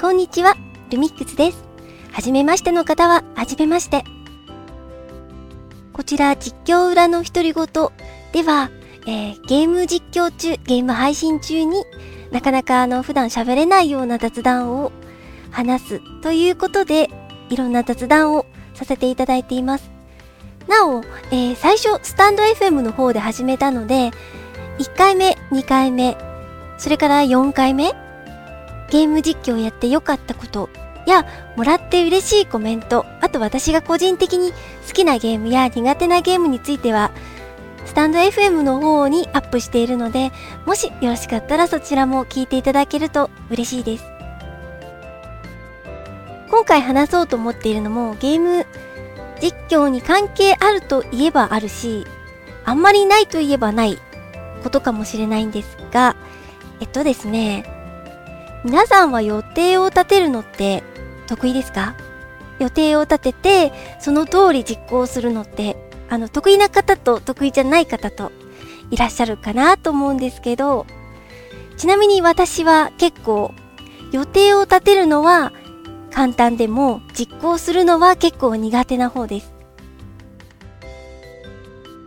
こんにちは、ルミックスです。はじめましての方は、はじめまして。こちら、実況裏の独り言では、えー、ゲーム実況中、ゲーム配信中になかなかあの普段喋れないような雑談を話すということで、いろんな雑談をさせていただいています。なお、えー、最初、スタンド FM の方で始めたので、1回目、2回目、それから4回目、ゲーム実況をやって良かったことや、もらって嬉しいコメント、あと私が個人的に好きなゲームや苦手なゲームについては、スタンド FM の方にアップしているので、もしよろしかったらそちらも聞いていただけると嬉しいです。今回話そうと思っているのもゲーム実況に関係あるといえばあるし、あんまりないといえばないことかもしれないんですが、えっとですね、皆さんは予定を立てるのって得意ですか？予定を立てて、その通り実行するのってあの、得意な方と得意じゃない方といらっしゃるかなと思うんですけど、ちなみに私は結構予定を立てるのは簡単でも実行するのは結構苦手な方です。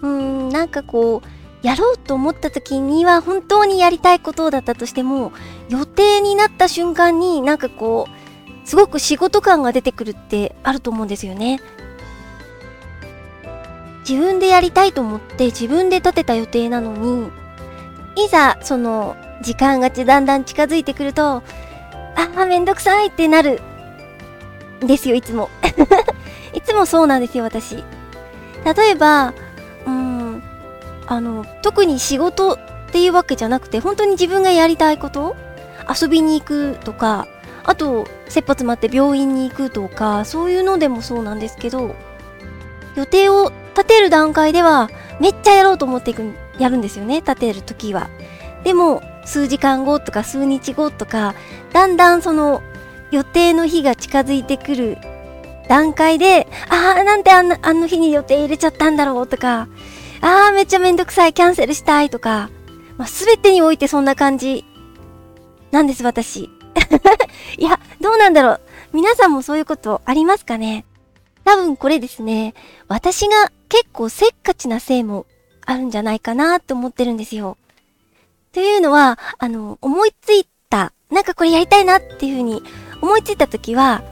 うーん、なんかこう、やろうと思った時には本当にやりたいことだったとしても、予定になった瞬間になんかこう、すごく仕事感が出てくるってあると思うんですよね。自分でやりたいと思って自分で立てた予定なのに、いざその時間がだんだん近づいてくると、あ、めんどくさいってなるんですよ、いつも。いつもそうなんですよ、私。例えば、あの、特に仕事っていうわけじゃなくて、本当に自分がやりたいこと遊びに行くとか、あと、切羽詰まって病院に行くとか、そういうのでもそうなんですけど、予定を立てる段階ではめっちゃやろうと思っていくやるんですよね立てる時は。でも数時間後とか数日後とかだんだんその予定の日が近づいてくる段階でああなんであんなあの日に予定入れちゃったんだろうとかああめっちゃめんどくさいキャンセルしたいとか、まあ、全てにおいてそんな感じなんです私。いやどうなんだろう。皆さんもそういうことありますかね？多分これですね、私が結構せっかちなせいもあるんじゃないかなと思ってるんですよ。というのは、あの、思いついた、なんかこれやりたいなっていうふうに思いついた時は、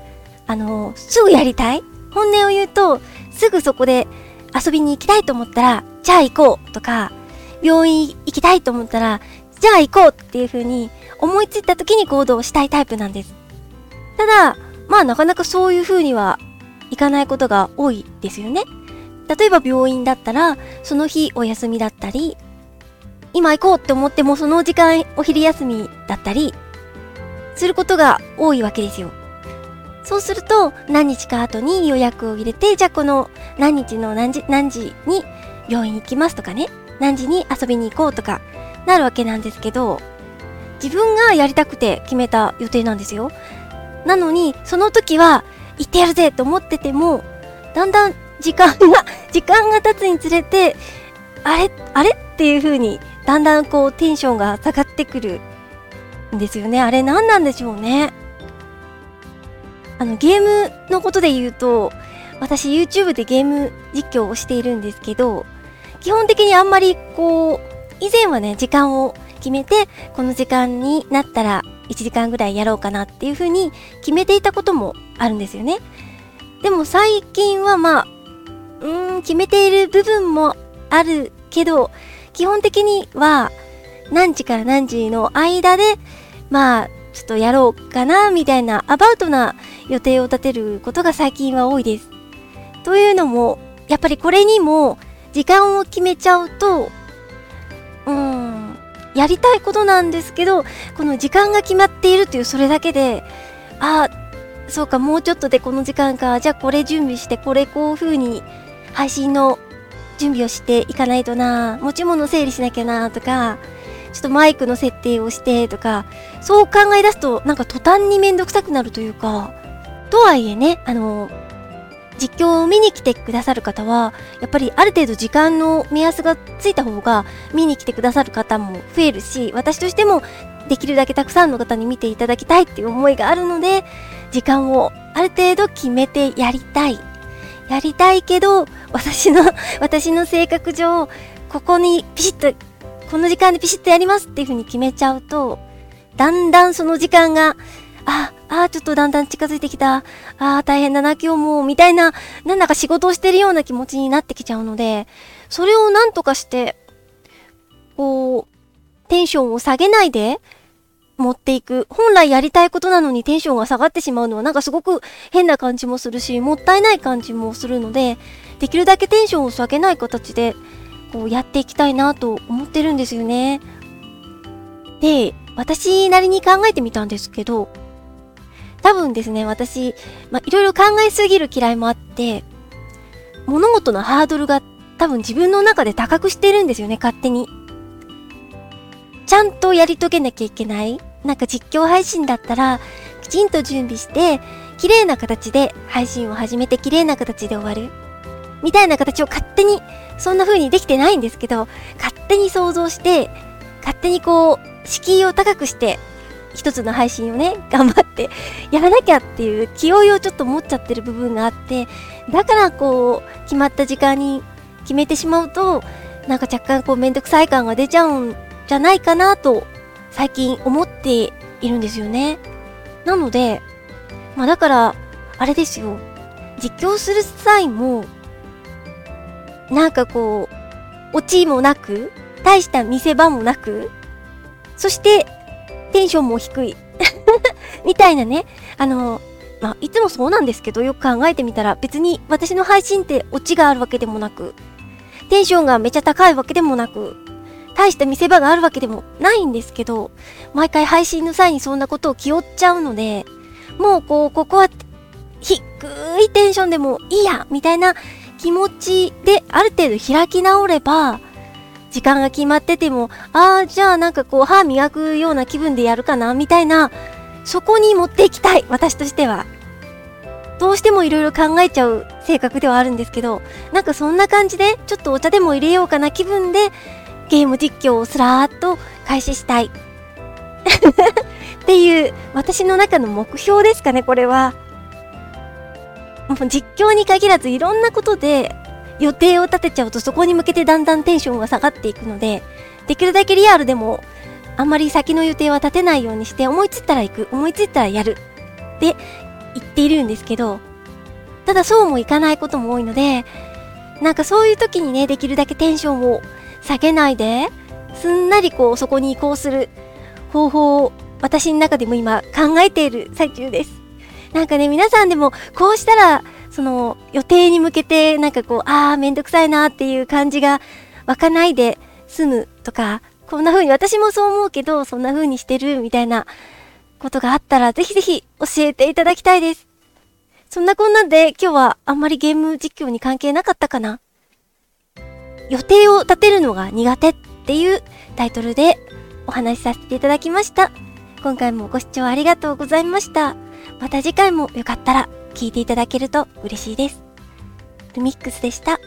あの、すぐやりたい？本音を言うと、すぐそこで遊びに行きたいと思ったら、じゃあ行こうとか、病院行きたいと思ったら、じゃあ行こうっていうふうに思いついた時に行動したいタイプなんです。ただ、まあなかなかそういうふうには行かないことが多いですよね。例えば病院だったら、その日お休みだったり、今行こうって思ってもその時間お昼休みだったり、することが多いわけですよ。そうすると、何日か後に予約を入れて、じゃあこの何日の何時、何時に病院行きますとかね、何時に遊びに行こうとか、なるわけなんですけど、自分がやりたくて決めた予定なんですよ。なのに、その時は、行ってやるぜと思ってても、だんだん時間が、時間が経つにつれて、あれあれっていう風に、だんだんこうテンションが下がってくるんですよね。あれ何なんでしょうね。あの、ゲームのことで言うと、私 YouTube でゲーム実況をしているんですけど、基本的にあんまりこう、以前はね、時間を決めて、この時間になったら1時間ぐらいやろうかなっていう風に決めていたこともあるんですよね。でも最近はまあ、うーん、決めている部分もあるけど、基本的には何時から何時の間で、まあ、ちょっとやろうかな、みたいなアバウトな予定を立てることが最近は多いです。というのも、やっぱりこれにも時間を決めちゃうと、うん、やりたいことなんですけど、この時間が決まっているというそれだけで、あ、そうか、もうちょっとでこの時間か。じゃあこれ準備して、これこういう風に配信の準備をしていかないとな。持ち物整理しなきゃなとか、ちょっとマイクの設定をしてとか、そう考え出すとなんか途端にめんどくさくなるというか、とはいえね、あの、実況を見に来てくださる方は、やっぱりある程度時間の目安がついた方が見に来てくださる方も増えるし、私としてもできるだけたくさんの方に見ていただきたいっていう思いがあるので、時間をある程度決めてやりたい。やりたいけど、私の、私の性格上、ここにピシッと、この時間でピシッとやりますっていう風に決めちゃうと、だんだんその時間が、あ、あ、ちょっとだんだん近づいてきた。あ、大変だな、今日も、みたいな、なんだか仕事をしてるような気持ちになってきちゃうので、それをなんとかして、こう、テンションを下げないで、持っていく。本来やりたいことなのにテンションが下がってしまうのはなんかすごく変な感じもするし、もったいない感じもするので、できるだけテンションを下げない形で、こうやっていきたいなと思ってるんですよね。で、私なりに考えてみたんですけど、多分ですね、私、まあ、いろいろ考えすぎる嫌いもあって、物事のハードルが多分自分の中で高くしてるんですよね、勝手に。ちゃんとやり遂げなきゃいけない。なんか実況配信だったら、きちんと準備して、綺麗な形で配信を始めて綺麗な形で終わる。みたいな形を勝手に、そんな風にできてないんですけど、勝手に想像して、勝手にこう、敷居を高くして、一つの配信をね、頑張って やらなきゃっていう気負いをちょっと持っちゃってる部分があって、だからこう、決まった時間に決めてしまうと、なんか若干こうめんどくさい感が出ちゃうんじゃないかなと、最近思っているんですよね。なので、まあだから、あれですよ。実況する際も、なんかこう、オチもなく、大した見せ場もなく、そして、テンションも低い。みたいなね。あの、まあ、いつもそうなんですけど、よく考えてみたら、別に私の配信ってオチがあるわけでもなく、テンションがめちゃ高いわけでもなく、大した見せ場があるわけでもないんですけど、毎回配信の際にそんなことを気負っちゃうので、もうこう、ここは低いテンションでもいいや、みたいな気持ちである程度開き直れば、時間が決まってても、ああ、じゃあなんかこう歯磨くような気分でやるかな、みたいな、そこに持っていきたい、私としては。どうしてもいろいろ考えちゃう性格ではあるんですけど、なんかそんな感じで、ちょっとお茶でも入れようかな気分で、ゲーム実況をスラーっと開始したい。っていう、私の中の目標ですかね、これは。もう実況に限らずいろんなことで予定を立てちゃうとそこに向けてだんだんテンションが下がっていくので、できるだけリアルでもあんまり先の予定は立てないようにして思いついたら行く、思いついたらやるって言っているんですけど、ただそうもいかないことも多いので、なんかそういう時にね、できるだけテンションを下げないで、すんなりこうそこに移行する方法を私の中でも今考えている最中です。なんかね、皆さんでもこうしたらその予定に向けてなんかこう、ああ、めんどくさいなっていう感じが湧かないで済むとか、こんな風に私もそう思うけど、そんな風にしてるみたいなことがあったら、ぜひぜひ教えていただきたいです。そんなこんなんで今日はあんまりゲーム実況に関係なかったかな予定を立てるのが苦手っていうタイトルでお話しさせていただきました。今回もご視聴ありがとうございました。また次回もよかったら聞いていただけると嬉しいです。ルミックスでした。